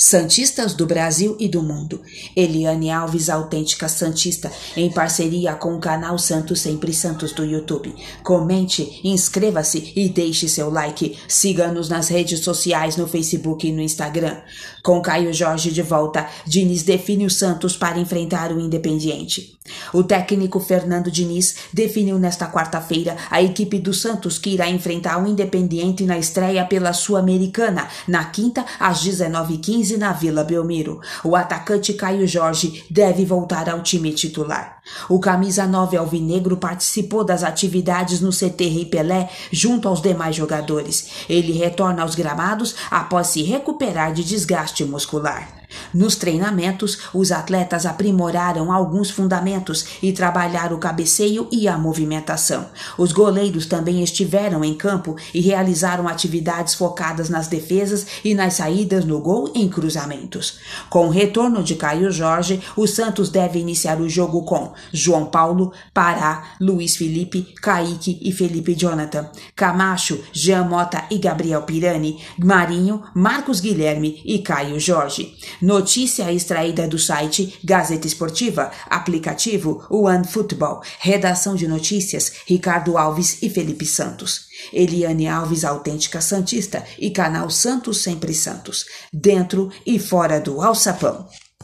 Santistas do Brasil e do mundo. Eliane Alves, autêntica Santista, em parceria com o canal Santos Sempre Santos do YouTube. Comente, inscreva-se e deixe seu like. Siga-nos nas redes sociais no Facebook e no Instagram. Com Caio Jorge de volta, Diniz define o Santos para enfrentar o Independiente. O técnico Fernando Diniz definiu nesta quarta-feira a equipe do Santos que irá enfrentar o Independiente na estreia pela Sul-Americana, na quinta às 19h15 na Vila Belmiro. O atacante Caio Jorge deve voltar ao time titular. O camisa 9 alvinegro participou das atividades no CT Rei Pelé junto aos demais jogadores. Ele retorna aos gramados após se recuperar de desgaste muscular. Nos treinamentos, os atletas aprimoraram alguns fundamentos e trabalharam o cabeceio e a movimentação. Os goleiros também estiveram em campo e realizaram atividades focadas nas defesas e nas saídas no gol em cruzamentos. Com o retorno de Caio Jorge, o Santos deve iniciar o jogo com João Paulo, Pará, Luiz Felipe, Kaique e Felipe Jonathan, Camacho, Jean Mota e Gabriel Pirani, Marinho, Marcos Guilherme e Caio Jorge. Notícia extraída do site Gazeta Esportiva, aplicativo One Football, redação de notícias Ricardo Alves e Felipe Santos. Eliane Alves, autêntica Santista e canal Santos Sempre Santos, dentro e fora do alçapão.